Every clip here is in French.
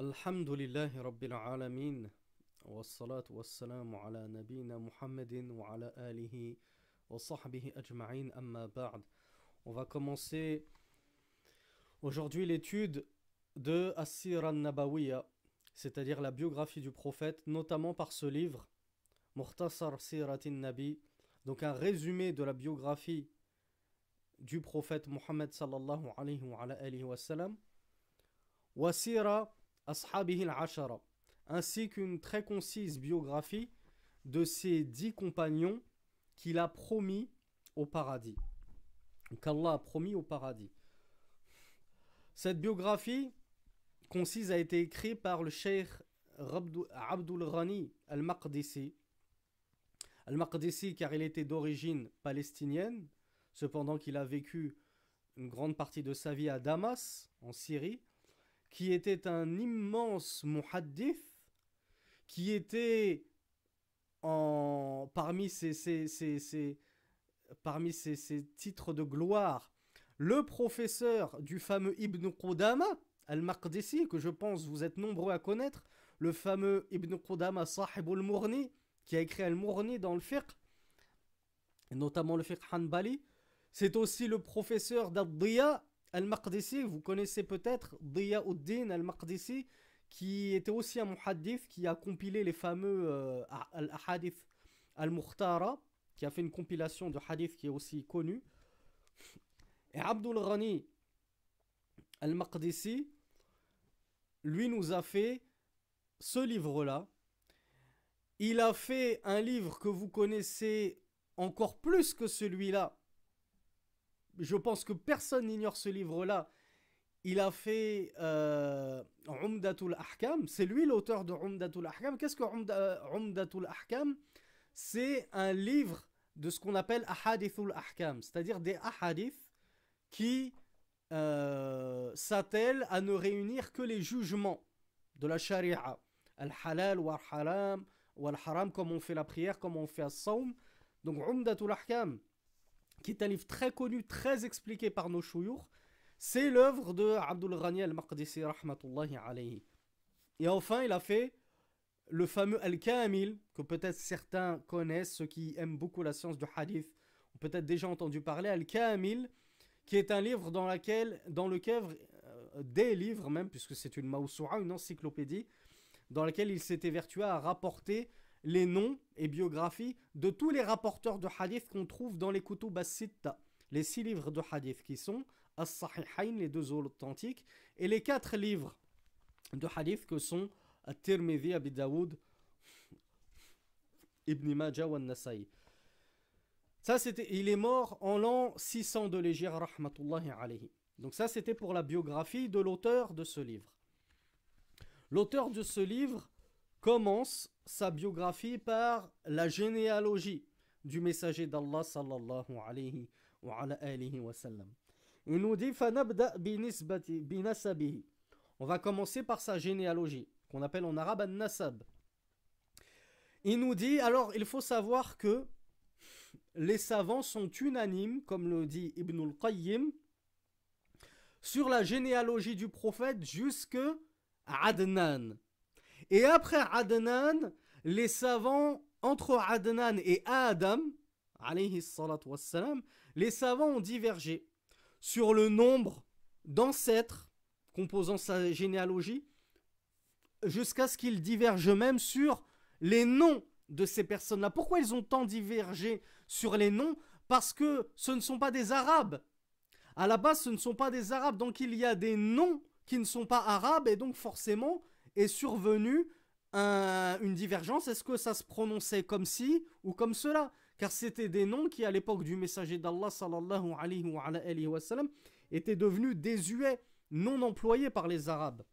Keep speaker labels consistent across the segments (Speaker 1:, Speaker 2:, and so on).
Speaker 1: الحمد لله رب العالمين والصلاة والسلام على نبينا محمد وعلى آله وصحبه أجمعين أما بعد On va commencer aujourd'hui l'étude de Assir al-Nabawiya, c'est-à-dire la biographie du prophète, notamment par ce livre, Mukhtasar Siratin Nabi, donc un résumé de la biographie du prophète Mohammed sallallahu alayhi wa, alayhi wa sallam, Wasira Ashabihi al-Ashara, ainsi qu'une très concise biographie de ses dix compagnons qu'il a promis au paradis qu'Allah a promis au paradis. Cette biographie concise a été écrite par le cheikh Abdul Ghani al-Maqdisi. Al-Maqdisi car il était d'origine palestinienne, cependant qu'il a vécu une grande partie de sa vie à Damas, en Syrie, qui était un immense muhaddith, qui était en, parmi ses, parmi titres de gloire, le professeur du fameux Ibn Qudama, Al-Maqdisi, que je pense vous êtes nombreux à connaître, le fameux Ibn Qudama Sahib al-Mourni, qui a écrit Al-Mourni dans le fiqh, notamment le fiqh Hanbali. C'est aussi le professeur d'Ad-Diya Al-Maqdisi, vous connaissez peut-être Diya ud-Din Al-Maqdisi, qui était aussi un muhaddith qui a compilé les fameux euh, Al-Ahadith Al-Mukhtara, qui a fait une compilation de hadiths qui est aussi connue. Et Abdul Ghani al-Maqdisi, lui nous a fait ce livre-là. Il a fait un livre que vous connaissez encore plus que celui-là. Je pense que personne n'ignore ce livre-là. Il a fait euh, Umdatul Ahkam. C'est lui l'auteur de Umdatul Ahkam. Qu'est-ce que Umdatul Ahkam? C'est un livre de ce qu'on appelle ahadithul ahkam, c'est-à-dire des ahadiths qui euh, s'attellent à ne réunir que les jugements de la sharia. Al-halal ou al-haram, ou al-haram, comme on fait la prière, comme on fait al-sawm. Donc, Umdatul Ahkam, qui est un livre très connu, très expliqué par nos chouyours, c'est l'œuvre de Abdul Ghani al-Maqdisi. Et enfin, il a fait le fameux Al-Kamil, que peut-être certains connaissent, ceux qui aiment beaucoup la science du hadith, ont peut-être déjà entendu parler, Al-Kamil, qui est un livre dans, laquelle, dans lequel, euh, des livres même, puisque c'est une mausoura, une encyclopédie, dans laquelle il s'était vertué à rapporter les noms et biographies de tous les rapporteurs de hadith qu'on trouve dans les Kutub as-Sitta, les six livres de hadith qui sont As-Sahihain, les deux authentiques, et les quatre livres de hadith que sont At-Tirmidhi, Abi Daoud, Ibn Majah wa Nasai. Ça, c'était, il est mort en l'an 600 de l'Égypte, rahmatullahi alayhi. Donc ça, c'était pour la biographie de l'auteur de ce livre. L'auteur de ce livre commence sa biographie par la généalogie du messager d'Allah sallallahu alayhi wa wa sallam. Il nous dit On va commencer par sa généalogie qu'on appelle en arabe an-nasab. Il nous dit, alors il faut savoir que les savants sont unanimes, comme le dit Ibn al-Qayyim, sur la généalogie du prophète jusque Adnan. Et après Adnan, les savants, entre Adnan et Adam, les savants ont divergé sur le nombre d'ancêtres composant sa généalogie jusqu'à ce qu'ils divergent même sur les noms de ces personnes-là. Pourquoi ils ont tant divergé sur les noms? Parce que ce ne sont pas des Arabes. À la base, ce ne sont pas des Arabes. Donc il y a des noms qui ne sont pas arabes et donc forcément est survenue une divergence. Est-ce que ça se prononçait comme ci ou comme cela? Car c'était des noms qui, à l'époque du messager d'Allah sallallahu étaient devenus désuets, non employés par les Arabes.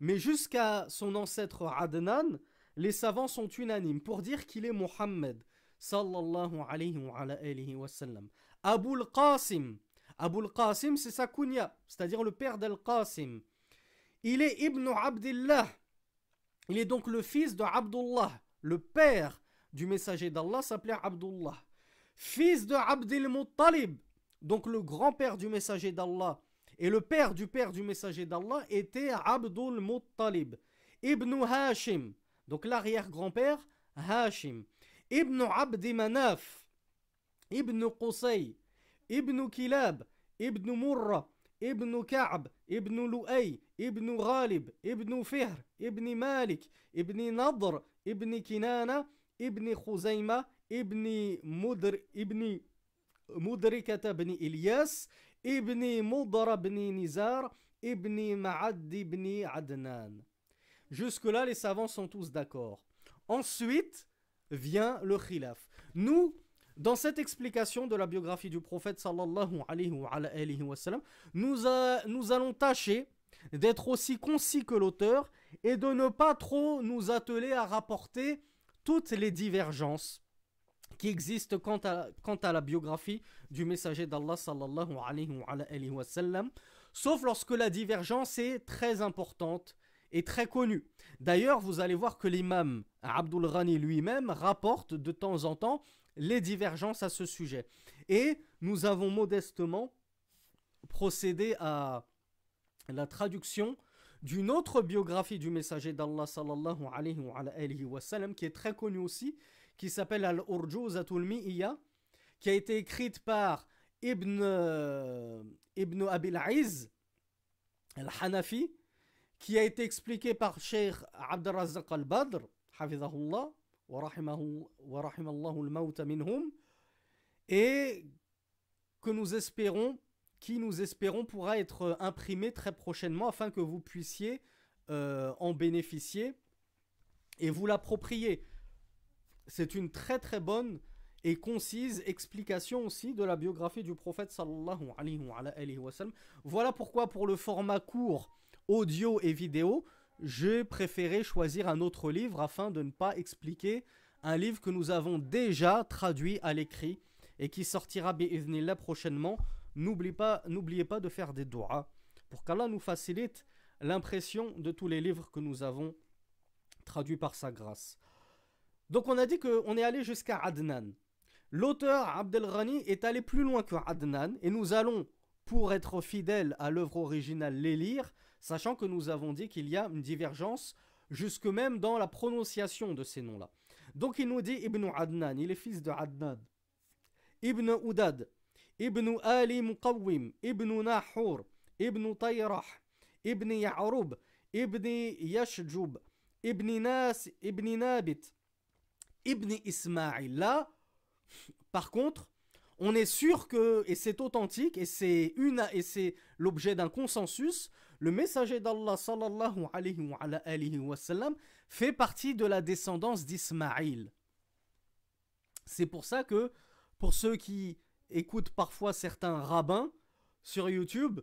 Speaker 1: Mais jusqu'à son ancêtre Adnan, les savants sont unanimes pour dire qu'il est Mohammed sallallahu alayhi wa, alayhi wa sallam. Abu al-Qasim. Abu al-Qasim, c'est sa kunya, c'est-à-dire le père d'Al-Qasim. Il est Ibn Abdullah. Il est donc le fils de Abdullah. Le père du messager d'Allah s'appelait Abdullah. Fils de Abdul Muttalib. Donc le grand-père du messager d'Allah Et le père du père du messager d'Allah était Abdul Muttalib, Ibn Hashim, donc l'arrière-grand-père Hashim, Ibn Abdi Manaf, Ibn Qusay, Ibn Kilab, Ibn Murra, Ibn Ka'b, Ibn Lu'ay, Ibn Ghalib, Ibn Fihr, Ibn Malik, Ibn Nadr, Ibn Kinana, Ibn Khuzayma, Ibn Mudr, Ibn Mudrikata ibn Ilyas, Ibn Mudra ibn Nizar, Ibn Ma'ad ibn Adnan. Jusque-là, les savants sont tous d'accord. Ensuite vient le khilaf. Nous, dans cette explication de la biographie du prophète sallallahu alayhi wa, nous, allons tâcher d'être aussi concis que l'auteur et de ne pas trop nous atteler à rapporter toutes les divergences qui existent quant à, la biographie du messager d'Allah sallallahu alayhi wa, sauf lorsque la divergence est très importante et très connue. D'ailleurs, vous allez voir que l'imam Abdul Ghani lui-même rapporte de temps en temps les divergences à ce sujet. Et nous avons modestement procédé à la traduction d'une autre biographie du messager d'Allah sallallahu alayhi wa, sallam qui est très connue aussi, qui s'appelle Al-Urjuzatul Mi'iyya, qui a été écrite par Ibn, euh, Ibn Abil Aiz al-Hanafi, qui a été expliquée par Sheikh Abdurrazzaq al-Badr, hafizahullah, et que nous espérons qui nous espérons pourra être imprimé très prochainement afin que vous puissiez euh, en bénéficier et vous l'approprier. C'est une très très bonne et concise explication aussi de la biographie du prophète sallallahu alayhi wa. Voilà pourquoi pour le format court, audio et vidéo, j'ai préféré choisir un autre livre afin de ne pas expliquer un livre que nous avons déjà traduit à l'écrit et qui sortira bi'idhnillah prochainement N'oubliez pas, de faire des doigts pour qu'Allah nous facilite l'impression de tous les livres que nous avons traduits par sa grâce. Donc on a dit qu'on est allé jusqu'à Adnan. L'auteur Abdel Ghani est allé plus loin que Adnan et nous allons, pour être fidèles à l'œuvre originale, les lire, Sachant que nous avons dit qu'il y a une divergence jusque même dans la prononciation de ces noms-là. Donc il nous dit Ibn Adnan, il est fils de Adnan. Ibn Udad, Ibn Ali Muqawwim, Ibn Nahur, Ibn Tayrah, Ibn Ya'rub, Ibn Yashjub, Ibn Nas, Ibn Nabit, Ibn Ismaïl. Là, par contre, on est sûr que, et c'est authentique, et c'est une, et c'est l'objet d'un consensus, le messager d'Allah sallallahu alayhi wa, sallam, fait partie de la descendance d'Ismaïl. C'est pour ça que, pour ceux qui écoute parfois certains rabbins sur YouTube,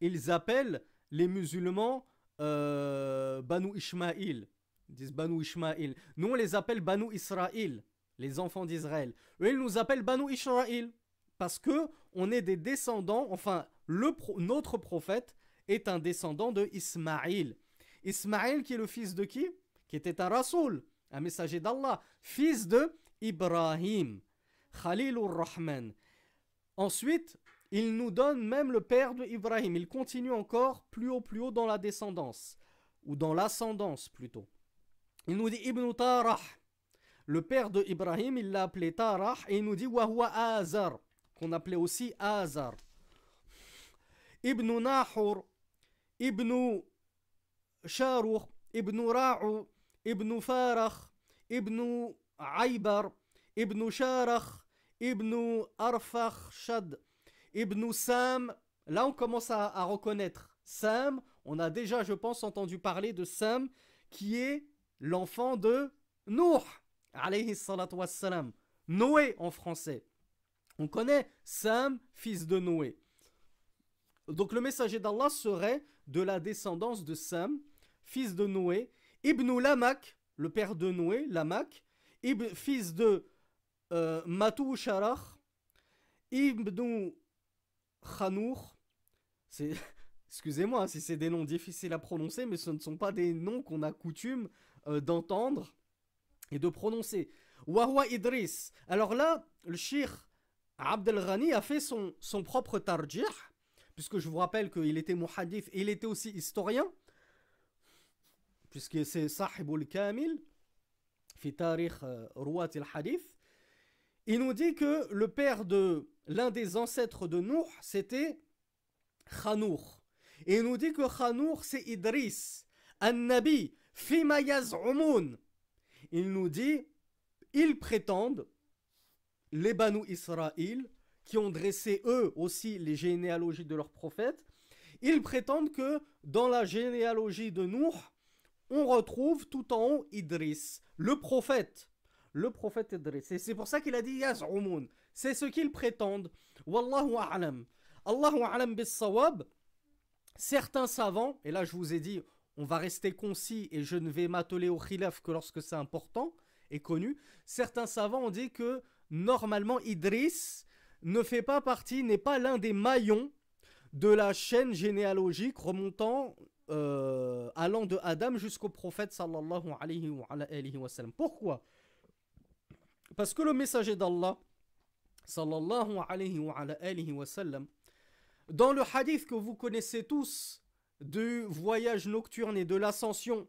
Speaker 1: ils appellent les musulmans euh, Banu Ishmaïl. Ils disent Banu Ishmaïl. Nous, on les appelle Banu Israël, les enfants d'Israël. Eux, ils nous appellent Banu Israël parce que on est des descendants, enfin, notre prophète est un descendant de Ismaïl. Ismaïl qui est le fils de qui? Qui était un rasoul, un messager d'Allah, fils de Ibrahim. Khalilur Rahman. Ensuite, il nous donne même le père de Ibrahim. Il continue encore plus haut, plus haut dans la descendance, ou dans l'ascendance plutôt. Il nous dit Ibn Tarah. Le père de Ibrahim, il l'a appelé Tarah, et il nous dit Wahwa Azar, qu'on appelait aussi Azar. Ibn Nahur, Ibn Sharuh, Ibn Ra'u, Ibn Farah, Ibn Aybar, Ibn Sharach, Ibn Arfakhshad, Ibn Sam. Là, on commence à, reconnaître Sam. On a déjà, je pense, entendu parler de Sam, qui est l'enfant de Nuh, alayhi salatu wassalam. Noé en français. On connaît Sam, fils de Noé. Donc le messager d'Allah serait de la descendance de Sam, fils de Noé, Ibn Lamak, le père de Noé, Lamak, fils de euh, Matou Sharach, Ibn Khanour, excusez-moi si c'est des noms difficiles à prononcer, mais ce ne sont pas des noms qu'on a coutume euh, d'entendre et de prononcer. Wahwa Idris. Alors là, le shir Abdel Ghani a fait son, son propre tarjih, puisque je vous rappelle qu'il était muhadith et il était aussi historien, puisque c'est Sahibul Kamil, fi tarikh euh, Ruat al-Hadith, il nous dit que le père de l'un des ancêtres de Nuh, c'était Khanour. Et il nous dit que Khanour, c'est Idris, un nabi, fima yaz'umun. Il nous dit, ils prétendent, les Banu Israël, qui ont dressé eux aussi les généalogies de leurs prophètes, ils prétendent que dans la généalogie de Nuh, on retrouve tout en haut Idris, le prophète. Le prophète Idris. Et c'est pour ça qu'il a dit Yaz'umun. C'est ce qu'ils prétendent. Wallahu a'lam. Allahu a'lam bis sawab. Certains savants, et là je vous ai dit, on va rester concis et je ne vais m'atteler au khilaf que lorsque c'est important et connu. Certains savants ont dit que normalement Idris ne fait pas partie, n'est pas l'un des maillons de la chaîne généalogique remontant, euh, allant de Adam jusqu'au prophète sallallahu alayhi wa, sallam. Pourquoi? Parce que le messager d'Allah, sallallahu wa, sallam, dans le hadith que vous connaissez tous du voyage nocturne et de l'ascension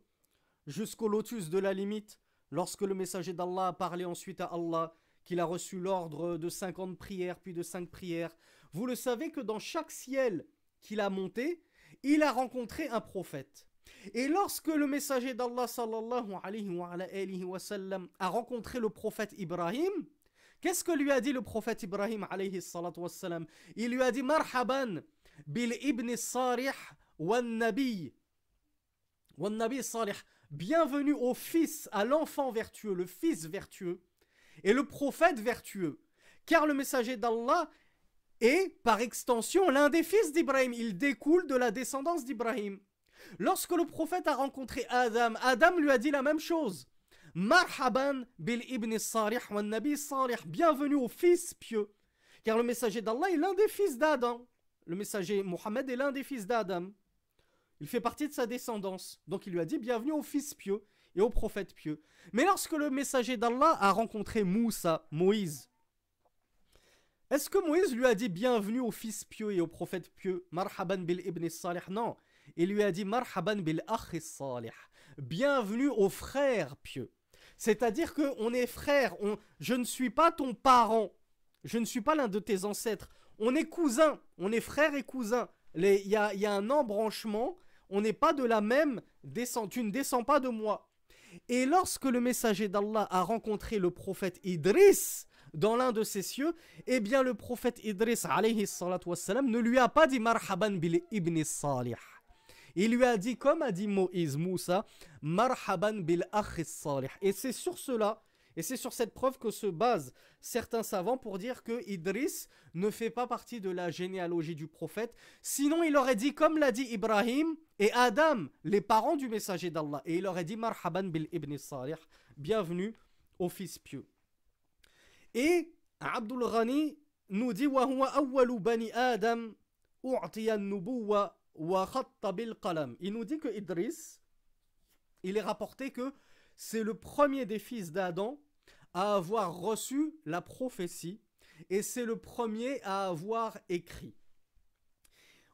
Speaker 1: jusqu'au lotus de la limite, lorsque le messager d'Allah a parlé ensuite à Allah, qu'il a reçu l'ordre de 50 prières, puis de 5 prières. Vous le savez que dans chaque ciel qu'il a monté, il a rencontré un prophète. Et lorsque le messager d'Allah sallallahu alayhi wa, a rencontré le prophète Ibrahim, qu'est-ce que lui a dit le prophète Ibrahim alayhi sallam? Il lui a dit marhaban bil ibn sarih wa nabi wa nabi salih. Bienvenue au fils, à l'enfant vertueux, le fils vertueux et le prophète vertueux. Car le messager d'Allah est, par extension, l'un des fils d'Ibrahim. Il découle de la descendance d'Ibrahim. Lorsque le prophète a rencontré Adam, Adam lui a dit la même chose. Marhaban bil ibn salih wa. Bienvenue au fils pieux. Car le messager d'Allah est l'un des fils d'Adam. Le messager Mohammed est l'un des fils d'Adam. Il fait partie de sa descendance. Donc il lui a dit bienvenue au fils pieux et au prophète pieux. Mais lorsque le messager d'Allah a rencontré Moussa, Moïse, est-ce que Moïse lui a dit bienvenue au fils pieux et au prophète pieux? Marhaban bil ibn salih Non. Il lui a dit Marhaban bil. Bienvenue au frère pieux. C'est-à-dire que on est frère. On... Je ne suis pas ton parent. Je ne suis pas l'un de tes ancêtres. On est cousins. On est frère et cousin. Il y a un embranchement. On n'est pas de la même descente. Tu ne descends pas de moi. Et lorsque le messager d'Allah a rencontré le prophète Idris dans l'un de ses cieux, eh bien le prophète Idris wassalam, ne lui a pas dit marhaban bil ibn salih. Il lui a dit, comme a dit Moïse Moussa, marhaban bil salih. Et c'est sur cela et c'est sur cette preuve que se basent certains savants pour dire que Idris ne fait pas partie de la généalogie du prophète. Sinon, il aurait dit, comme l'a dit Ibrahim et Adam, les parents du messager d'Allah. Et il aurait dit Marhaban bil ibn Salih, bienvenue au fils pieux. Et Abdul Ghani nous dit Adam. Il nous dit que Idris, il est rapporté que c'est le premier des fils d'Adam à avoir reçu la prophétie et c'est le premier à avoir écrit.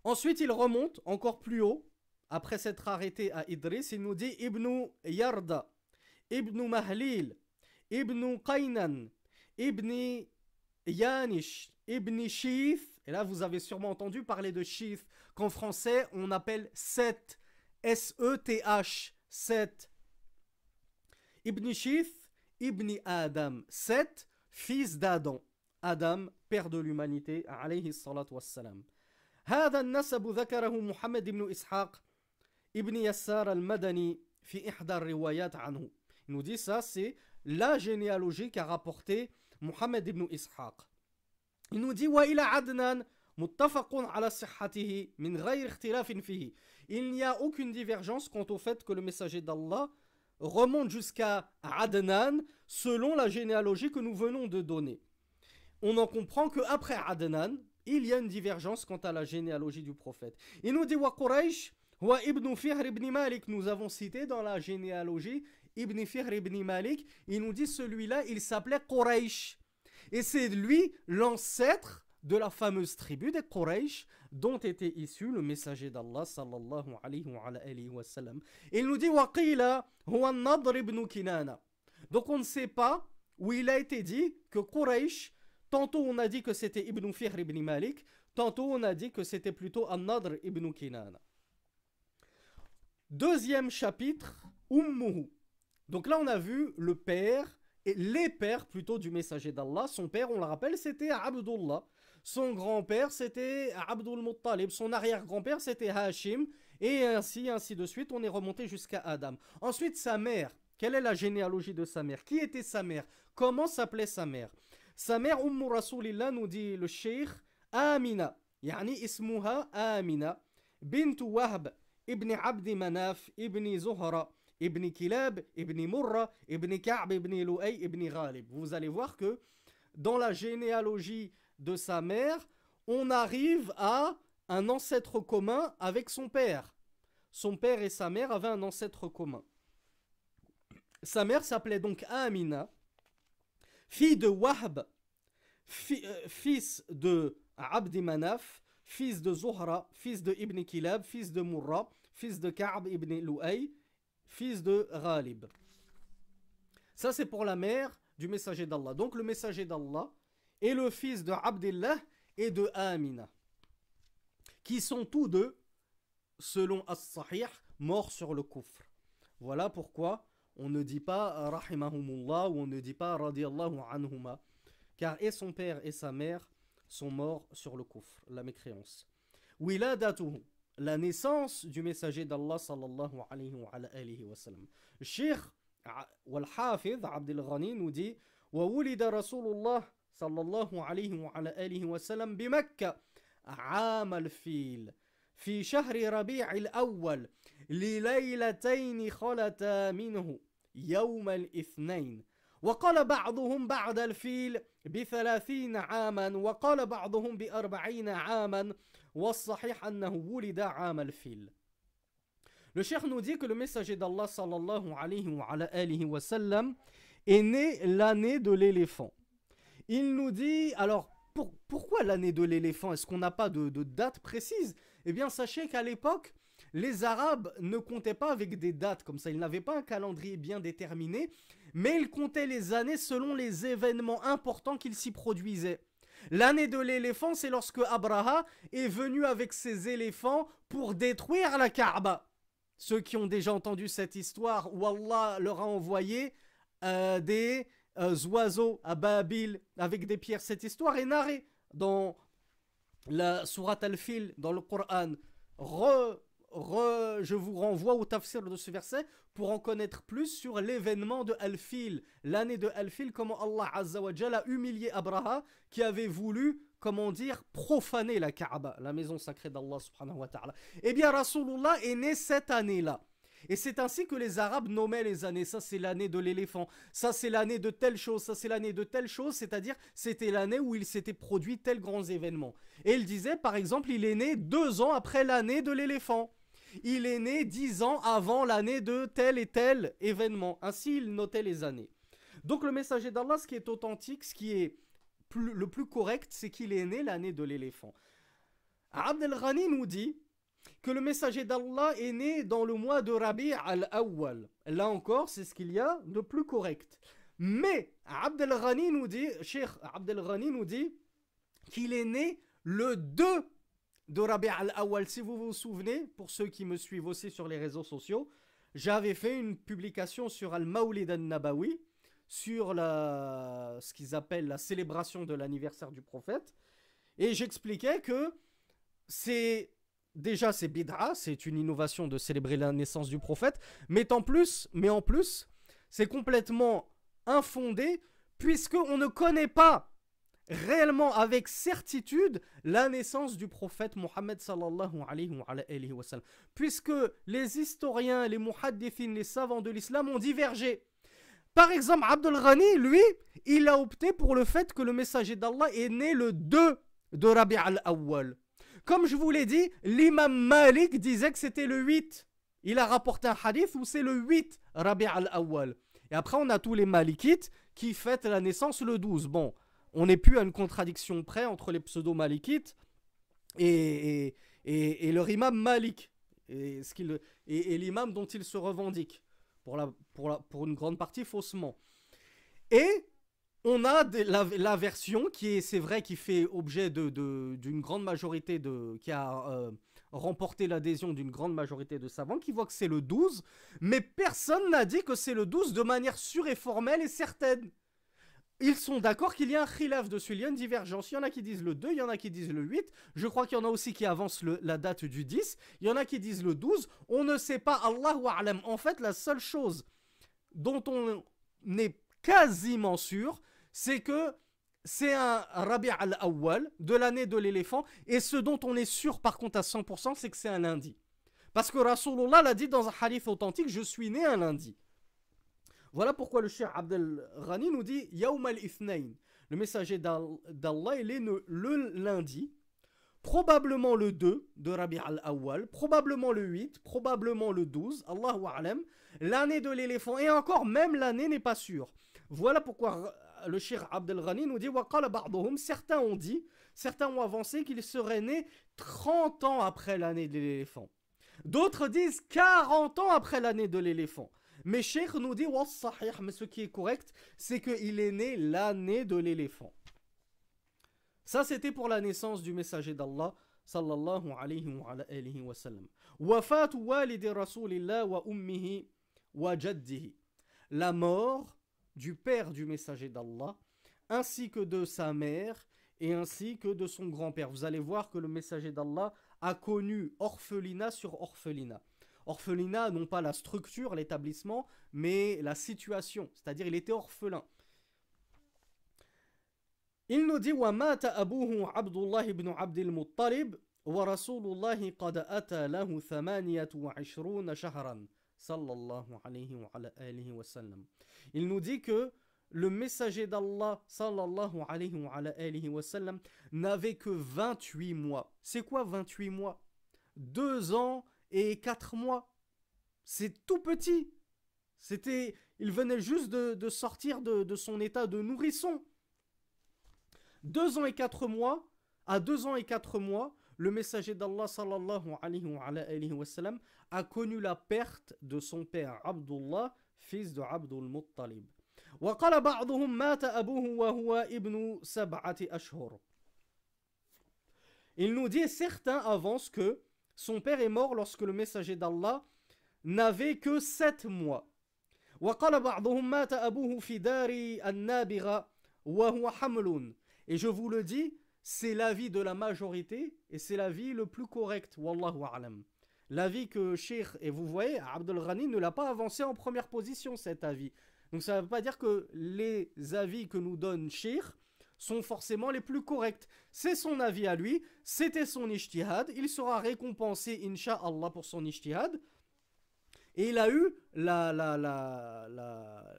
Speaker 1: Ensuite, il remonte encore plus haut, après s'être arrêté à Idris, il nous dit Ibn Yarda, Ibn Mahlil, Ibn Qaynan, Ibn Yanish, Ibn Shif, et là vous avez sûrement entendu parler de Shif, qu'en français on appelle Seth, S-E-T-H, Seth, Ibn Shith, Ibn Adam, Seth, fils d'Adam. Adam, père de l'humanité, alayhi salatu wassalam. هذا النسب ذكره محمد بن إسحاق ابن يسار المدني في إحدى الروايات عنه. Il nous dit ça, c'est la généalogie qu'a rapporté Muhammad ibn Ishaq. Il nous dit وإلى عدنان متفق على صحته من غير اختلاف فيه. Il n'y a aucune divergence quant au fait que le messager d'Allah remonte jusqu'à Adnan selon la généalogie que nous venons de donner. On en comprend qu'après Adnan, il y a une divergence quant à la généalogie du prophète. Il nous dit Wa wa ibn Fihr ibn Malik, nous avons cité dans la généalogie Ibn Fihr ibn Malik, il nous dit celui-là, il s'appelait Quraysh. Et c'est lui l'ancêtre de la fameuse tribu des Quraysh dont était issu le messager d'Allah sallallahu alayhi wa. Il nous dit Waqila huwa Nadr ibn Kinana. Donc on ne sait pas où il a été dit que Quraysh, tantôt on a dit que c'était Ibn Fihr ibn Malik, tantôt on a dit que c'était plutôt An-Nadr ibn Kinana. Deuxième chapitre, Ummuhu. Donc là on a vu le père et les pères plutôt du messager d'Allah. Son père, on le rappelle, c'était Abdullah. Son grand-père, c'était Abdul Muttalib. Son arrière-grand-père, c'était Hashim. Et ainsi, ainsi de suite, on est remonté jusqu'à Adam. Ensuite, sa mère. Quelle est la généalogie de sa mère? Qui était sa mère? Comment s'appelait sa mère? Sa mère, Umm Rasulillah, nous dit le sheikh Amina. Yani ismuha Amina. Bint Wahb. Ibn Abdi Manaf. Ibn Zuhra. Ibn Kilab, Ibn Murra, Ibn Ka'b, Ibn Lu'ay, Ibn Ghalib. Vous allez voir que dans la généalogie de sa mère, on arrive à un ancêtre commun avec son père. Son père et sa mère avaient un ancêtre commun. Sa mère s'appelait donc Amina, fille de Wahb, euh, fils de Abdi Manaf, fils de Zuhra, fils de Ibn Kilab, fils de Murra, fils de Ka'b ibn Lu'ay, fils de Ghalib. Ça, c'est pour la mère du messager d'Allah. Donc, le messager d'Allah est le fils de Abdullah et de Amina, qui sont tous deux, selon As-Sahih, morts sur le kufr. Voilà pourquoi on ne dit pas rahimahumullah ou on ne dit pas radiyallahu anhuma, car et son père et sa mère sont morts sur le kufr, la mécréance. Wiladatuhu, la naissance du messager d'Allah sallallahu alayhi wa alayhi wa sallam. Cheikh والحافظ عبد الغني nous dit وولد رسول الله صلى الله عليه وعلى آله وسلم بمكة عام الفيل. في شهر ربيع الأول لليلتين خلتا منه يوم الاثنين. وقال بعضهم بعد الفيل بثلاثين عاما وقال بعضهم بأربعين عاما Le cheikh nous dit que le messager d'Allah sallallahu alayhi wa, alayhi wa sallam est né l'année de l'éléphant. Il nous dit, alors pourquoi l'année de l'éléphant? Est-ce qu'on n'a pas de, date précise? Eh bien, sachez qu'à l'époque, les Arabes ne comptaient pas avec des dates comme ça. Ils n'avaient pas un calendrier bien déterminé, mais ils comptaient les années selon les événements importants qu'ils s'y produisaient. L'année de l'éléphant, c'est lorsque Abraha est venu avec ses éléphants pour détruire la Kaaba. Ceux qui ont déjà entendu cette histoire où Allah leur a envoyé euh, des euh, oiseaux à Babil avec des pierres, cette histoire est narrée dans la Surat al-Fil, dans le Coran. Je vous renvoie au tafsir de ce verset pour en connaître plus sur l'événement de Al-Fil, l'année de Al-Fil, comment Allah a humilié Abraha qui avait voulu, comment dire, profaner la Kaaba, la maison sacrée d'Allah subhanahu wa ta'ala. Eh bien, Rasulullah est né cette année-là. Et c'est ainsi que les Arabes nommaient les années. Ça, c'est l'année de l'éléphant. Ça, c'est l'année de telle chose. Ça, c'est l'année de telle chose. C'est-à-dire, c'était l'année où il s'était produit tel grands événements. Et il disait, par exemple, il est né deux ans après l'année de l'éléphant il est né dix ans avant l'année de tel et tel événement. Ainsi, il notait les années. Donc le messager d'Allah, ce qui est authentique, ce qui est le plus correct, c'est qu'il est né l'année de l'éléphant. Abd al-Ghani nous dit que le messager d'Allah est né dans le mois de Rabi' al-Awwal. Là encore, c'est ce qu'il y a de plus correct. Mais Abd al-Ghani nous dit, Cheikh Abd al-Ghani nous dit qu'il est né le 2 de Rabi' al-Awwal. Si vous vous souvenez, pour ceux qui me suivent aussi sur les réseaux sociaux, j'avais fait une publication sur Al-Mawlid al-Nabawi, sur la, ce qu'ils appellent la célébration de l'anniversaire du prophète. Et j'expliquais que c'est déjà c'est bid'a, c'est une innovation de célébrer la naissance du prophète, mais en plus, mais plus, c'est complètement infondé puisque on ne connaît pas réellement avec certitude la naissance du prophète Mohammed sallallahu alayhi wa, sallam. Puisque les historiens, les muhaddithin, les savants de l'islam ont divergé. Par exemple, Abdul Ghani, lui, il a opté pour le fait que le messager d'Allah est né le 2 de Rabi al-Awwal. Comme je vous l'ai dit, l'imam Malik disait que c'était le 8. Il a rapporté un hadith où c'est le 8 Rabi al-Awwal. Et après, on a tous les Malikites qui fêtent la naissance le 12. Bon, on n'est plus à une contradiction près entre les pseudo-malikites et, et, leur imam Malik, et, ce qu'il, et, l'imam dont il se revendique, pour, la, pour, la, pour une grande partie faussement. Et on a la, version qui est, c'est vrai, qui fait objet de, d'une grande majorité de, qui a euh, remporté l'adhésion d'une grande majorité de savants, qui voit que c'est le 12, mais personne n'a dit que c'est le 12 de manière sûre et formelle et certaine. Ils sont d'accord qu'il y a un khilaf dessus, il y a une divergence. Il y en a qui disent le 2, il y en a qui disent le 8. Je crois qu'il y en a aussi qui avancent la date du 10. Il y en a qui disent le 12. On ne sait pas, Allahu A'lam. En fait, la seule chose dont on est quasiment sûr, c'est que c'est un Rabi' al-Awwal de l'année de l'éléphant. Et ce dont on est sûr par contre à 100%, c'est que c'est un lundi. Parce que Rasulullah l'a dit dans un hadith authentique, je suis né un lundi. Voilà pourquoi le Cheikh Abdel Ghani nous dit Yaoum al-Ithnain. Le messager d'Allah, il est le lundi, probablement le 2 de Rabi al-Awwal, probablement le 8, probablement le 12, Allahu A'lam, l'année de l'éléphant, et encore même l'année n'est pas sûre. Voilà pourquoi le Cheikh Abdel Ghani nous dit Certains ont dit, certains ont avancé qu'il serait né 30 ans après l'année de l'éléphant. D'autres disent 40 ans après l'année de l'éléphant. Mais Cheikh nous dit, mais ce qui est correct, c'est qu'il est né l'année de l'éléphant. Ça, c'était pour la naissance du messager d'Allah, sallallahu alayhi wa. Wafat wa ummihi wa. La mort du père du messager d'Allah, ainsi que de sa mère et ainsi que de son grand-père. Vous allez voir que le messager d'Allah a connu orphelinat sur orphelinat. Orphelinat, non pas la structure, l'établissement, mais la situation, c'est-à-dire il était orphelin. Il nous dit Abdullah ibn Abdul wa ata shahran. Il nous dit que le messager d'Allah alayhi wa, sallam n'avait que 28 mois. C'est quoi 28 mois? Deux ans et quatre mois. C'est tout petit. C'était, il venait juste de, sortir de, de, son état de nourrisson. Deux ans et quatre mois, à deux ans et quatre mois, le messager d'Allah sallallahu alayhi wa, sallam, a connu la perte de son père Abdullah, fils de Abdul Muttalib. وقال بعضهم مات أبوه وهو ابن سبعة أشهر. Il nous dit certains avancent que son père est mort lorsque le messager d'Allah n'avait que sept mois. Et je vous le dis, c'est l'avis de la majorité et c'est l'avis le plus correct. Wallahu a'lam. L'avis que Sheikh, et vous voyez, Abdul Ghani ne l'a pas avancé en première position cet avis. Donc ça ne veut pas dire que les avis que nous donne Sheikh sont forcément les plus corrects. C'est son avis à lui, c'était son ijtihad, il sera récompensé, inshallah, pour son ijtihad. Et il a eu la, la, la,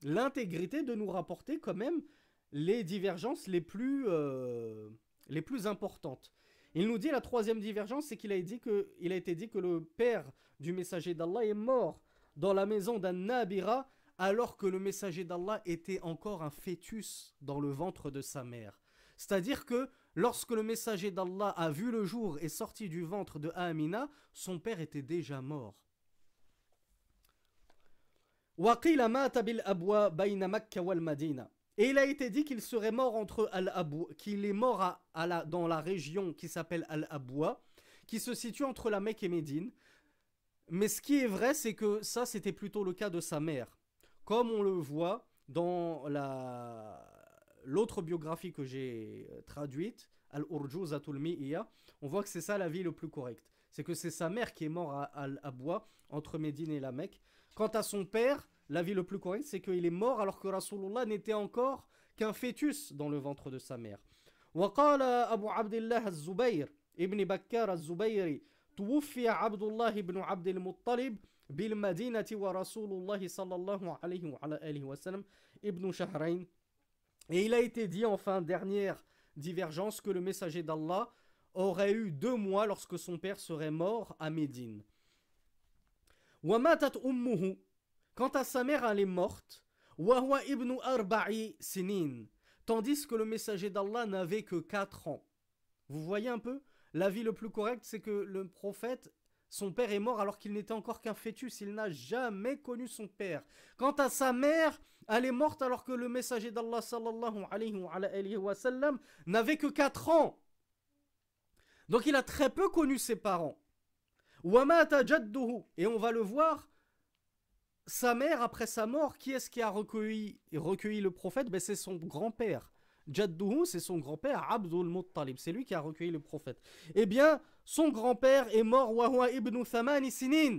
Speaker 1: l'intégrité de nous rapporter quand même les divergences les plus, euh, les plus importantes. Il nous dit la troisième divergence, c'est qu'il a, a été dit que le père du messager d'Allah est mort dans la maison d'un Nabira alors que le messager d'Allah était encore un fœtus dans le ventre de sa mère. C'est-à-dire que lorsque le messager d'Allah a vu le jour et sorti du ventre de Amina, son père était déjà mort. Et il a été dit qu'il serait mort entre al qu'il est mort dans la région qui s'appelle Al-Abwa, qui se situe entre la Mecque et Médine. Mais ce qui est vrai, c'est que ça, c'était plutôt le cas de sa mère comme on le voit dans l'autre biographie que j'ai euh, traduite, Al-Urjuzatul Mi'iyya, on voit que c'est ça la vie le plus correcte. C'est que c'est sa mère qui est morte à Al-Abwa, entre Médine et la Mecque. Quant à son père, la vie le plus correcte, c'est qu'il est mort alors que Rasulullah n'était encore qu'un fœtus dans le ventre de sa mère. وقال أبو عبد الله الزبير ابن بكار الزبيري توفي عبد الله بن عبد المطلب bil madinati wa rasulullah sallallahu alayhi wa alayhi wa sallam ibn Shahrain. Et il a été dit enfin, dernière divergence, que le messager d'Allah aurait eu deux mois lorsque son père serait mort à Médine. matat ummuhu. Quant à sa mère, elle est morte. Wa huwa ibn arba'i sinin. tandis que le messager d'Allah n'avait que 4 ans. Vous voyez un peu? L'avis le plus correct, c'est que le prophète, son père est mort alors qu'il n'était encore qu'un fœtus, il n'a jamais connu son père. Quant à sa mère, elle est morte alors que le messager d'Allah sallallahu alayhi wa sallam n'avait que 4 ans. Donc il a très peu connu ses parents. Et on va le voir, sa mère, après sa mort, qui est-ce qui a recueilli, recueilli le prophète? Ben, C'est son grand-père. Jadduhu, c'est son grand-père, Abdul Muttalib. C'est lui qui a recueilli le prophète. Eh bien, son grand-père est mort, Wahwa ibn Thamani Sinin,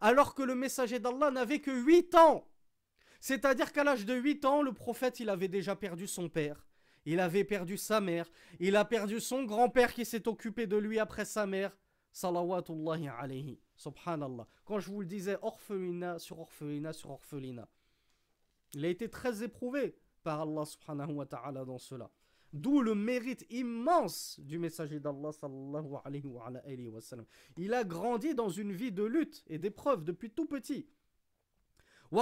Speaker 1: alors que le messager d'Allah n'avait que 8 ans. C'est-à-dire qu'à l'âge de 8 ans, le prophète, il avait déjà perdu son père. Il avait perdu sa mère. Il a perdu son grand-père qui s'est occupé de lui après sa mère. Salawatullahi alayhi. Subhanallah. Quand je vous le disais, orphelinat sur orphelinat sur orphelinat. Il a été très éprouvé par Allah subhanahu wa ta'ala dans cela. D'où le mérite immense du messager d'Allah sallallahu alayhi wa. Il a grandi dans une vie de lutte et d'épreuve depuis tout petit. Et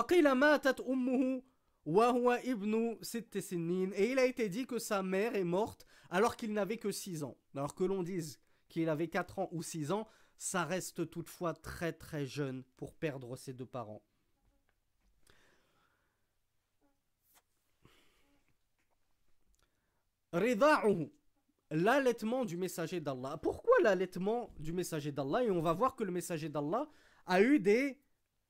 Speaker 1: il a été dit que sa mère est morte alors qu'il n'avait que 6 ans. Alors que l'on dise qu'il avait 4 ans ou 6 ans, ça reste toutefois très très jeune pour perdre ses deux parents. l'allaitement du messager d'Allah. Pourquoi l'allaitement du messager d'Allah? Et on va voir que le messager d'Allah a eu des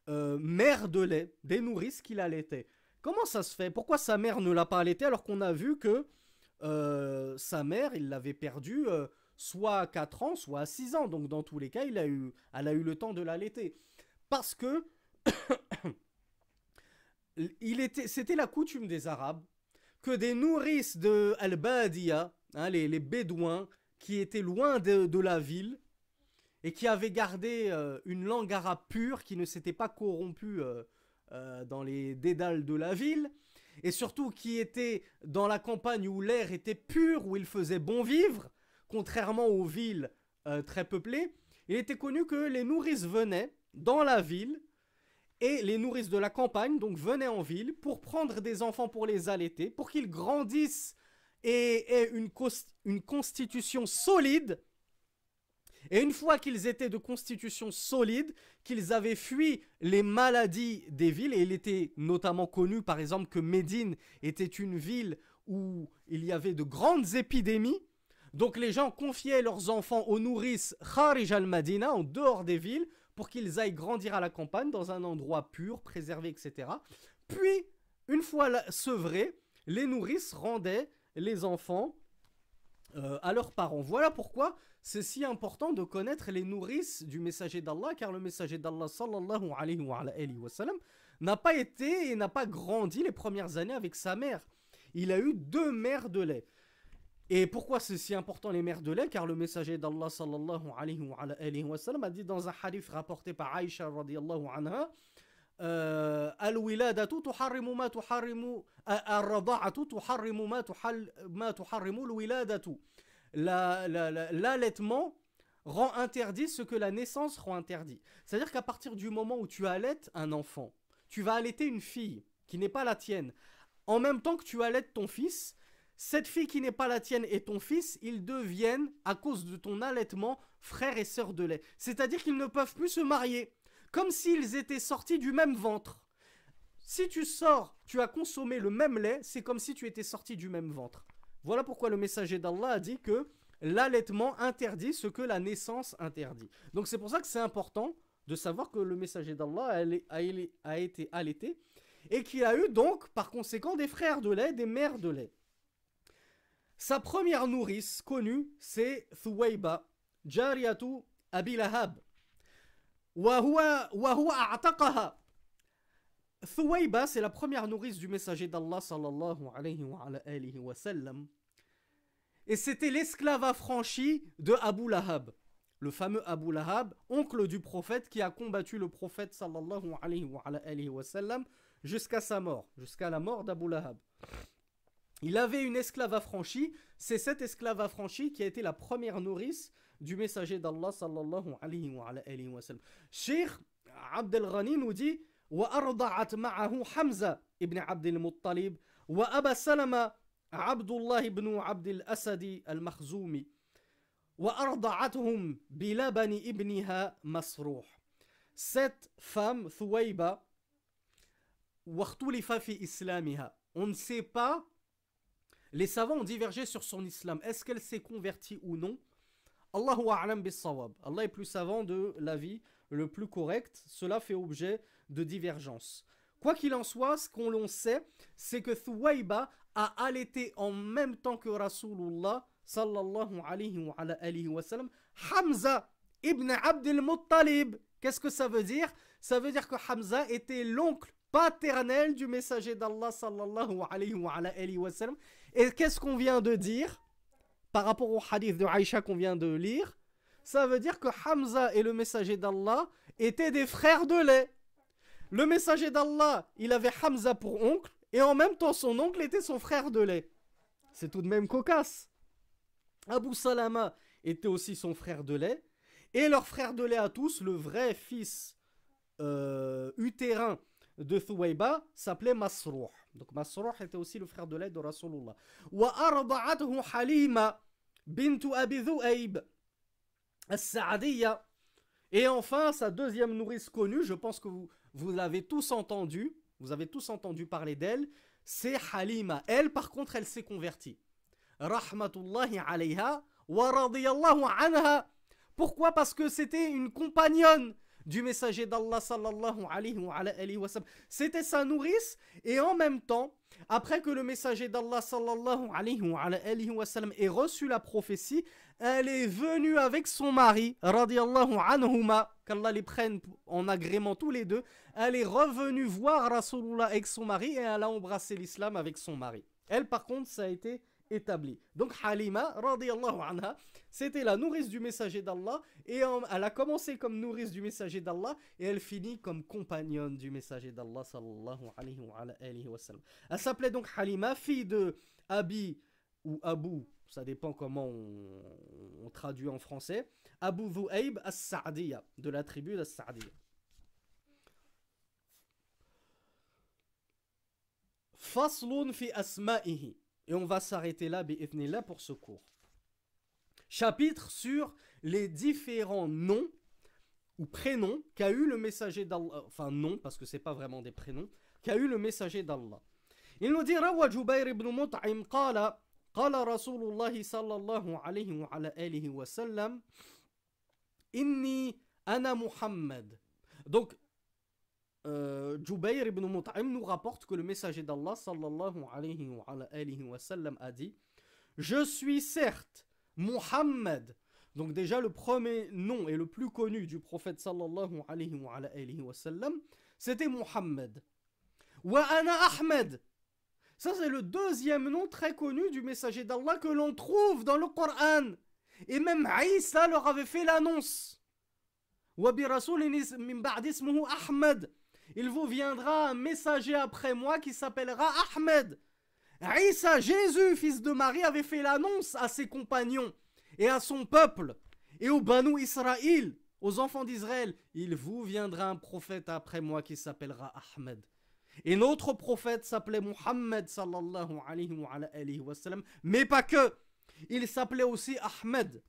Speaker 1: euh, mères de lait, des nourrices qu'il allaitait. Comment ça se fait? Pourquoi sa mère ne l'a pas allaité alors qu'on a vu que euh, sa mère, il l'avait perdue euh, soit à 4 ans, soit à 6 ans. Donc dans tous les cas, il a eu, elle a eu le temps de l'allaiter. Parce que il était, c'était la coutume des Arabes que des nourrices de Al-Badiya, hein, les, Bédouins, qui étaient loin de, la ville et qui avaient gardé euh, une langue arabe pure, qui ne s'était pas corrompue euh, euh, dans les dédales de la ville, et surtout qui étaient dans la campagne où l'air était pur, où il faisait bon vivre, contrairement aux villes euh, très peuplées, il était connu que les nourrices venaient dans la ville et les nourrices de la campagne donc venaient en ville pour prendre des enfants pour les allaiter, pour qu'ils grandissent et aient une, une constitution solide. Et une fois qu'ils étaient de constitution solide, qu'ils avaient fui les maladies des villes, et il était notamment connu par exemple que Médine était une ville où il y avait de grandes épidémies, donc les gens confiaient leurs enfants aux nourrices Kharij al-Madina, en dehors des villes, pour qu'ils aillent grandir à la campagne, dans un endroit pur, préservé, etc. Puis, une fois sevrés, les nourrices rendaient les enfants euh, à leurs parents. Voilà pourquoi c'est si important de connaître les nourrices du messager d'Allah, car le messager d'Allah sallallahu alayhi wa, n'a pas été et n'a pas grandi les premières années avec sa mère. Il a eu deux mères de lait. Et pourquoi c'est si important les mères de lait Car le messager d'Allah sallallahu alayhi wa, sallam a dit dans un hadith rapporté par Aïcha radiallahu anha الولادة تحرم ما تحرم الرضاعة تحرم ما ما تحرم الولادة L'allaitement rend interdit ce que la naissance rend interdit. C'est-à-dire qu'à partir du moment où tu allaites un enfant, tu vas allaiter une fille qui n'est pas la tienne, en même temps que tu allaites ton fils, cette fille qui n'est pas la tienne et ton fils, ils deviennent, à cause de ton allaitement, frères et sœurs de lait. C'est-à-dire qu'ils ne peuvent plus se marier, comme s'ils étaient sortis du même ventre. Si tu sors, tu as consommé le même lait, c'est comme si tu étais sorti du même ventre. Voilà pourquoi le messager d'Allah a dit que l'allaitement interdit ce que la naissance interdit. Donc c'est pour ça que c'est important de savoir que le messager d'Allah a été allaité et qu'il a eu donc par conséquent des frères de lait, des mères de lait. Sa première nourrice connue, c'est Thuwayba, Jariatu Abi Lahab. Thuwayba, c'est la première nourrice du messager d'Allah sallallahu alayhi wa, alayhi wa sallam. Et c'était l'esclave affranchi de Abu Lahab, le fameux Abu Lahab, oncle du prophète qui a combattu le prophète sallallahu alayhi wa, alayhi wa sallam jusqu'à sa mort, jusqu'à la mort d'Abu Lahab. Il avait une esclave affranchie. C'est cette esclave affranchie qui a été la première nourrice du messager d'Allah sallallahu alayhi wa, alayhi wa sallam. Cheikh Abd al-Ghani nous dit وأرضعت معه حمزة ابن عبد المطلب وأبا سلمة عبد الله بن عبد الأسد المخزومي وأرضعتهم بلبن ابنها مسروح Cette femme, Thouaïba, واختلف في إسلامها. On ne sait pas, les savants ont divergé sur son islam. Est-ce qu'elle s'est convertie ou non? Allahu a'lam. Allah est plus savant de la vie, le plus correct. Cela fait objet de divergence. Quoi qu'il en soit, ce qu'on l'on sait, c'est que Thouaïba a allaité en même temps que Rasulullah sallallahu alayhi wa sallam, Hamza ibn Abdel Muttalib. Qu'est-ce que ça veut dire? Ça veut dire que Hamza était l'oncle paternel du messager d'Allah sallallahu alayhi wa, alayhi wa sallam. Et qu'est-ce qu'on vient de dire par rapport au hadith de Aïcha qu'on vient de lire? Ça veut dire que Hamza et le messager d'Allah étaient des frères de lait. Le messager d'Allah, il avait Hamza pour oncle, et en même temps son oncle était son frère de lait. C'est tout de même cocasse. Abu Salama était aussi son frère de lait, et leur frère de lait à tous, le vrai fils euh, utérin de Thuwayba, s'appelait Masrouh. Donc Masrouh était aussi le frère de lait de Rasulullah. Wa Halima bintu Abi. Et enfin, sa deuxième nourrice connue, je pense que vous, vous l'avez tous entendu, vous avez tous entendu parler d'elle, c'est Halima. Elle, par contre, elle s'est convertie. Rahmatullahi alayha wa radiyallahu anha. Pourquoi? Parce que c'était une compagnonne du messager d'Allah sallallahu alayhi wa, sallam. C'était sa nourrice et en même temps, après que le messager d'Allah sallallahu alayhi wa, sallam ait reçu la prophétie, elle est venue avec son mari, radiallahu anhuma, qu'Allah les prenne en agrément tous les deux, elle est revenue voir Rasulullah avec son mari et elle a embrassé l'islam avec son mari. Elle par contre, ça a été Donc Halima, anha, c'était la nourrice du messager d'Allah et elle a commencé comme nourrice du messager d'Allah et elle finit comme compagnonne du messager d'Allah sallallahu alayhi wa, sallam. Elle s'appelait donc Halima, fille de Abi ou Abu ça dépend comment on, traduit en français, Abu Dhu'ayb as-Sa'diya, de la tribu d'as-Sa'diya. Faslun fi asma'ihi. Et on va s'arrêter là, là pour ce cours. Chapitre sur les différents noms ou prénoms qu'a eu le messager d'Allah. Enfin, non, parce que c'est pas vraiment des prénoms. Qu'a eu le messager d'Allah. Il nous dit Rawa Jubair ibn Mut'im qala qala Rasulullah sallallahu alayhi wa ala wa sallam Inni ana Muhammad. Donc, euh, Jubayr ibn nous rapporte que le messager d'Allah wa, wa a dit Je suis certes Muhammad. Donc déjà le premier nom et le plus connu du prophète sallallahu alayhi wa, wa c'était Muhammad. Wa ana Ahmed. Ça, c'est le deuxième nom très connu du messager d'Allah que l'on trouve dans le Coran. Et même Aïssa leur avait fait l'annonce. Il vous viendra un messager après moi qui s'appellera Ahmed. Aïssa, Jésus, fils de Marie, avait fait l'annonce à ses compagnons et à son peuple et aux Banu Israël, aux enfants d'Israël. Il vous viendra un prophète après moi qui s'appellera Ahmed. Et notre prophète s'appelait Muhammad sallallahu alayhi wa, sallam, mais pas que. Il s'appelait aussi Ahmed.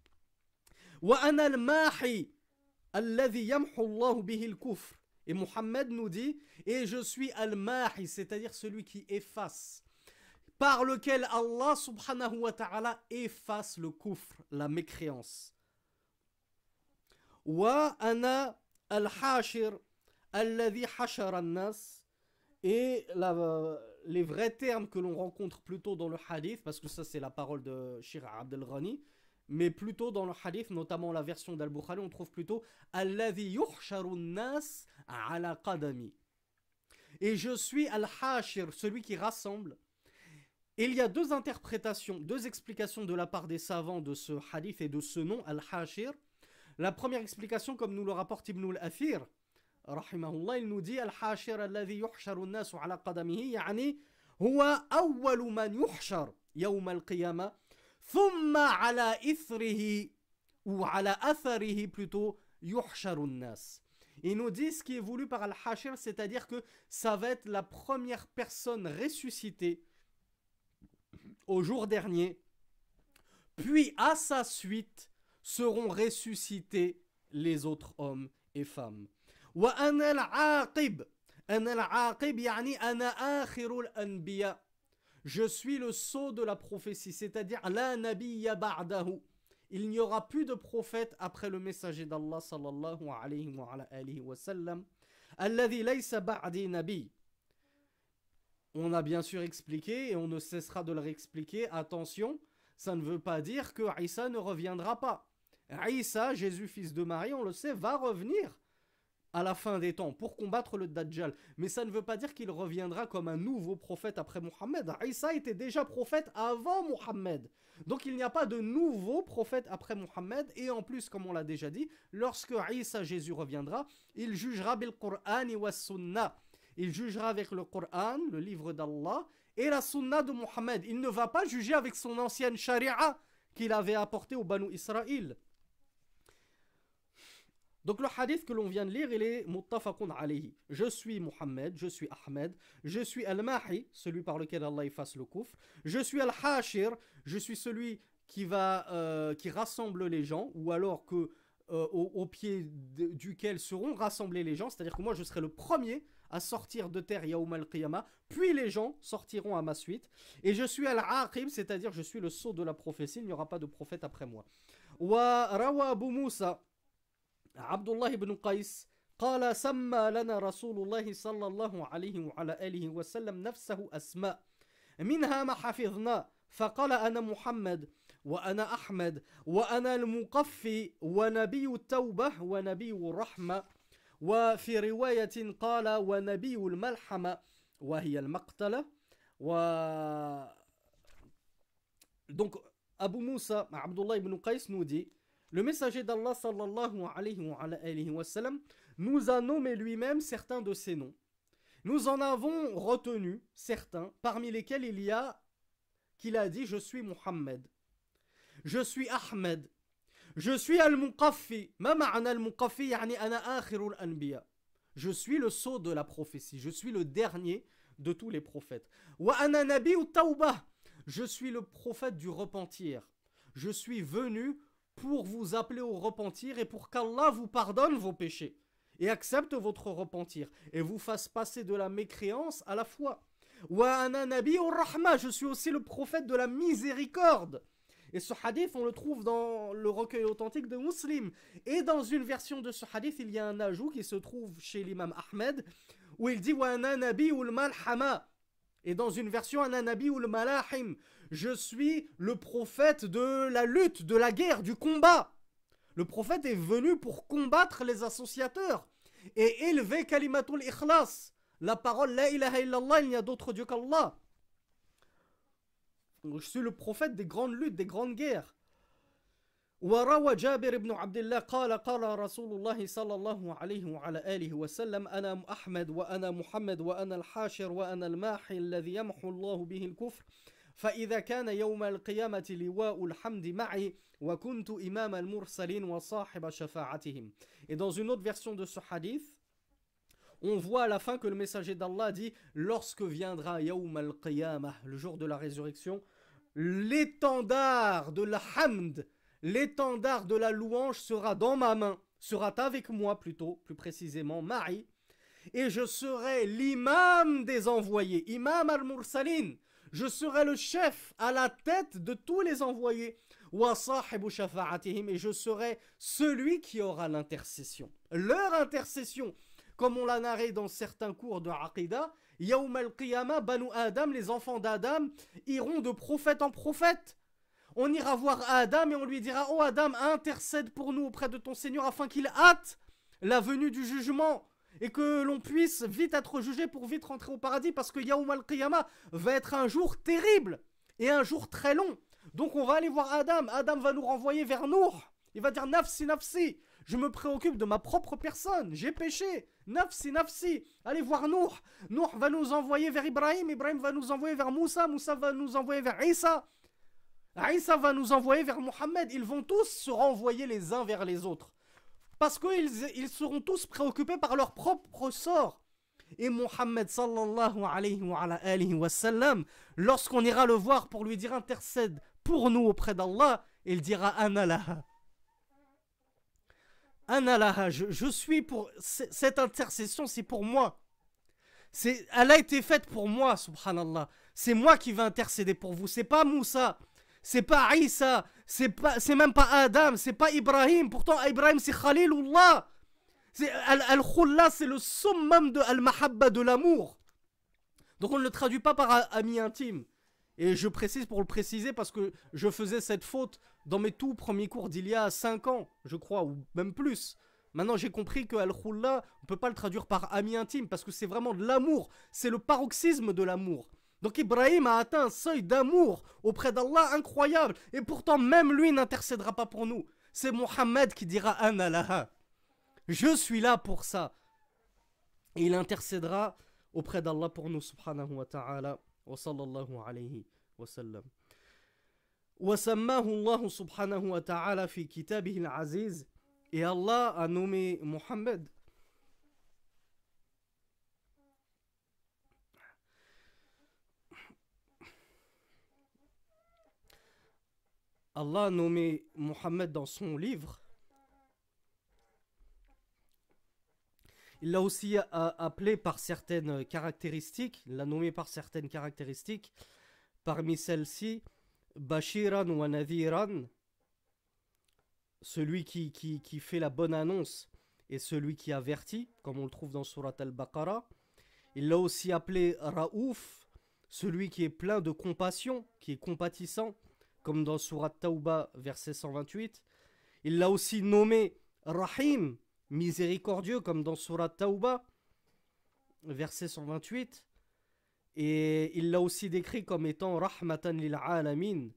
Speaker 1: Et Muhammad nous dit, et je suis al-mahi, c'est-à-dire celui qui efface, par lequel Allah subhanahu wa ta'ala efface le kufr, la mécréance. Wa ana al-hashir, alladhi nas et les vrais termes que l'on rencontre plutôt dans le hadith, parce que ça c'est la parole de Shir Abdel Ghani, mais plutôt dans le hadith, notamment la version d'Al-Bukhari, on trouve plutôt Alladhi nas ala qadami. Et je suis Al-Hashir, celui qui rassemble. Il y a deux interprétations, deux explications de la part des savants de ce hadith et de ce nom, Al-Hashir. La première explication, comme nous le rapporte Ibn al-Athir, rahimahullah, il nous dit Al-Hashir alladhi yuhsharu nasu ala qadamihi, yani huwa awwalu man yuhshar yawm al-qiyamah, thumma ala ithrihi, ou ala atharihi plutôt, yuhsharu nas. Il nous dit ce qui est voulu par Al-Hashir, c'est-à-dire que ça va être la première personne ressuscitée au jour dernier, puis à sa suite seront ressuscités les autres hommes et femmes. وأنا العاقب أنا العاقب يعني أنا آخر الأنبياء je suis le sceau de la prophétie, c'est-à-dire la nabiyya ba'dahu. Il n'y aura plus de prophète après le messager d'Allah sallallahu alayhi wa wa sallam. Alladhi laysa ba'di nabi. On a bien sûr expliqué et on ne cessera de le réexpliquer. Attention, ça ne veut pas dire que Isa ne reviendra pas. Isa, Jésus fils de Marie, on le sait, va revenir à la fin des temps pour combattre le Dajjal. Mais ça ne veut pas dire qu'il reviendra comme un nouveau prophète après Mohammed. Isa était déjà prophète avant Mohammed. Donc il n'y a pas de nouveau prophète après Mohammed. Et en plus, comme on l'a déjà dit, lorsque Isa Jésus reviendra, il jugera bil Qur'an wa sunnah. Il jugera avec le Coran, le livre d'Allah, et la sunna de Mohammed. Il ne va pas juger avec son ancienne sharia qu'il avait apportée au Banu Israël. Donc le hadith que l'on vient de lire, il est muttafaqun alayhi. Je suis Muhammad, je suis Ahmed, je suis Al-Mahi, celui par lequel Allah efface le kufr. Je suis Al-Hashir, je suis celui qui va euh, qui rassemble les gens ou alors que euh, au, pied duquel seront rassemblés les gens, c'est-à-dire que moi je serai le premier à sortir de terre Yaoum al-Qiyamah, puis les gens sortiront à ma suite et je suis Al-Aqib, c'est-à-dire je suis le sceau de la prophétie, il n'y aura pas de prophète après moi. Wa rawa Abu عبد الله بن قيس قال سمى لنا رسول الله صلى الله عليه وعلى آله وسلم نفسه أسماء منها ما حفظنا فقال أنا محمد وأنا أحمد وأنا المقفي ونبي التوبة ونبي الرحمة وفي رواية قال ونبي الملحمة وهي المقتلة. و Donc Abu Musa, Abdullah ibn Qais nous dit Le messager d'Allah sallallahu alayhi wa, sallam nous a nommé lui-même certains de ces noms. Nous en avons retenu certains, parmi lesquels il y a qu'il a dit Je suis Muhammad, je suis Ahmed, je suis Al-Muqaffi. Al-Muqaffi Je suis le sceau de la prophétie, je suis le dernier de tous les prophètes. Wa ana nabi Je suis le prophète du repentir. Je suis venu pour vous appeler au repentir et pour qu'Allah vous pardonne vos péchés et accepte votre repentir et vous fasse passer de la mécréance à la foi. Rahma, je suis aussi le prophète de la miséricorde. Et ce hadith, on le trouve dans le recueil authentique de Muslim. Et dans une version de ce hadith, il y a un ajout qui se trouve chez l'imam Ahmed, où il dit Wa malhama. Et dans une version, Ananabi ou le malahim. Je suis le prophète de la lutte, de la guerre, du combat. Le prophète est venu pour combattre les associateurs et élever kalimatul ikhlas. La parole la ilaha illallah, il n'y a d'autre Dieu qu'Allah. Je suis le prophète des grandes luttes, des grandes guerres. وروى جابر بن عبد الله قال قال رسول الله صلى الله عليه وعلى آله وسلم أنا أحمد وأنا محمد وأنا الحاشر وأنا الماحي الذي يمحو الله به الكفر فإذا كان يوم القيامة لواء الحمد معي وكنت إمام المرسلين وصاحب شفاعتهم Et dans une autre version de ce hadith, on voit à la fin que le messager d'Allah dit Lorsque viendra Yawm al-Qiyamah, le jour de la résurrection, l'étendard de la hamd, l'étendard de la louange sera dans ma main, sera avec moi plutôt, plus précisément, Marie, et je serai l'imam des envoyés, imam al-Mursalin, je serai le chef à la tête de tous les envoyés. Et je serai celui qui aura l'intercession. Leur intercession, comme on l'a narré dans certains cours de Aqidah, al-Qiyamah, Banu Adam, les enfants d'Adam, iront de prophète en prophète. On ira voir Adam et on lui dira Oh Adam, intercède pour nous auprès de ton Seigneur afin qu'il hâte la venue du jugement et que l'on puisse vite être jugé pour vite rentrer au paradis parce que Yaoum al-Qiyamah va être un jour terrible et un jour très long. Donc on va aller voir Adam. Adam va nous renvoyer vers Nour. Il va dire Nafsi, Nafsi. Je me préoccupe de ma propre personne. J'ai péché. Nafsi, Nafsi. Allez voir Nour. Nour va nous envoyer vers Ibrahim. Ibrahim va nous envoyer vers Moussa. Moussa va nous envoyer vers Isa. Isa va nous envoyer vers Mohammed. Ils vont tous se renvoyer les uns vers les autres. Parce qu'ils ils seront tous préoccupés par leur propre sort. Et Mohammed sallallahu alayhi wa, lorsqu'on ira le voir pour lui dire intercède pour nous auprès d'Allah, il dira Analaha. Analaha, je, je suis pour. Cette intercession, c'est pour moi. Elle a été faite pour moi, subhanallah. C'est moi qui vais intercéder pour vous. C'est pas Moussa. C'est pas Isa. C'est pas, c'est même pas Adam. C'est pas Ibrahim. Pourtant, Ibrahim, c'est Khalilullah. Al-Khulla, c'est le summum de Al-Mahabba, de l'amour. Donc on ne le traduit pas par ami intime. Et je précise pour le préciser parce que je faisais cette faute dans mes tout premiers cours d'il y a 5 ans, je crois, ou même plus. Maintenant, j'ai compris que Al-Khulla, on peut pas le traduire par ami intime parce que c'est vraiment de l'amour. C'est le paroxysme de l'amour. Donc Ibrahim a atteint un seuil d'amour auprès d'Allah incroyable. Et pourtant, même lui n'intercédera pas pour nous. C'est Mohammed qui dira Analaha. Je suis là pour ça. Et il intercédera auprès d'Allah pour nous, subhanahu wa ta'ala. Wa sallallahu alayhi wa sallam. وسماه الله سبحانه وتعالى في كتابه العزيز et Allah a nommé Mohammed Allah a nommé Mohammed dans son livre. Il l'a aussi appelé par certaines caractéristiques, il l'a nommé par certaines caractéristiques. Parmi celles-ci, Bashiran wa Nadhiran, celui qui, qui, fait la bonne annonce et celui qui avertit, comme on le trouve dans Surat al-Baqarah. Il l'a aussi appelé Raouf, celui qui est plein de compassion, qui est compatissant, comme dans Surat Tauba, verset 128. Il l'a aussi nommé Rahim, miséricordieux, comme dans Surat Tauba, verset 128. Et il l'a aussi décrit comme étant Rahmatan lil alamin,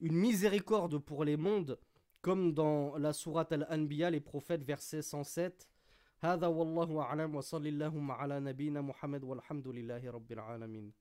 Speaker 1: une miséricorde pour les mondes, comme dans la sourate Al-Anbiya, les prophètes, verset 107. هذا والله أعلم وصلى اللهم على نبينا محمد والحمد لله رب العالمين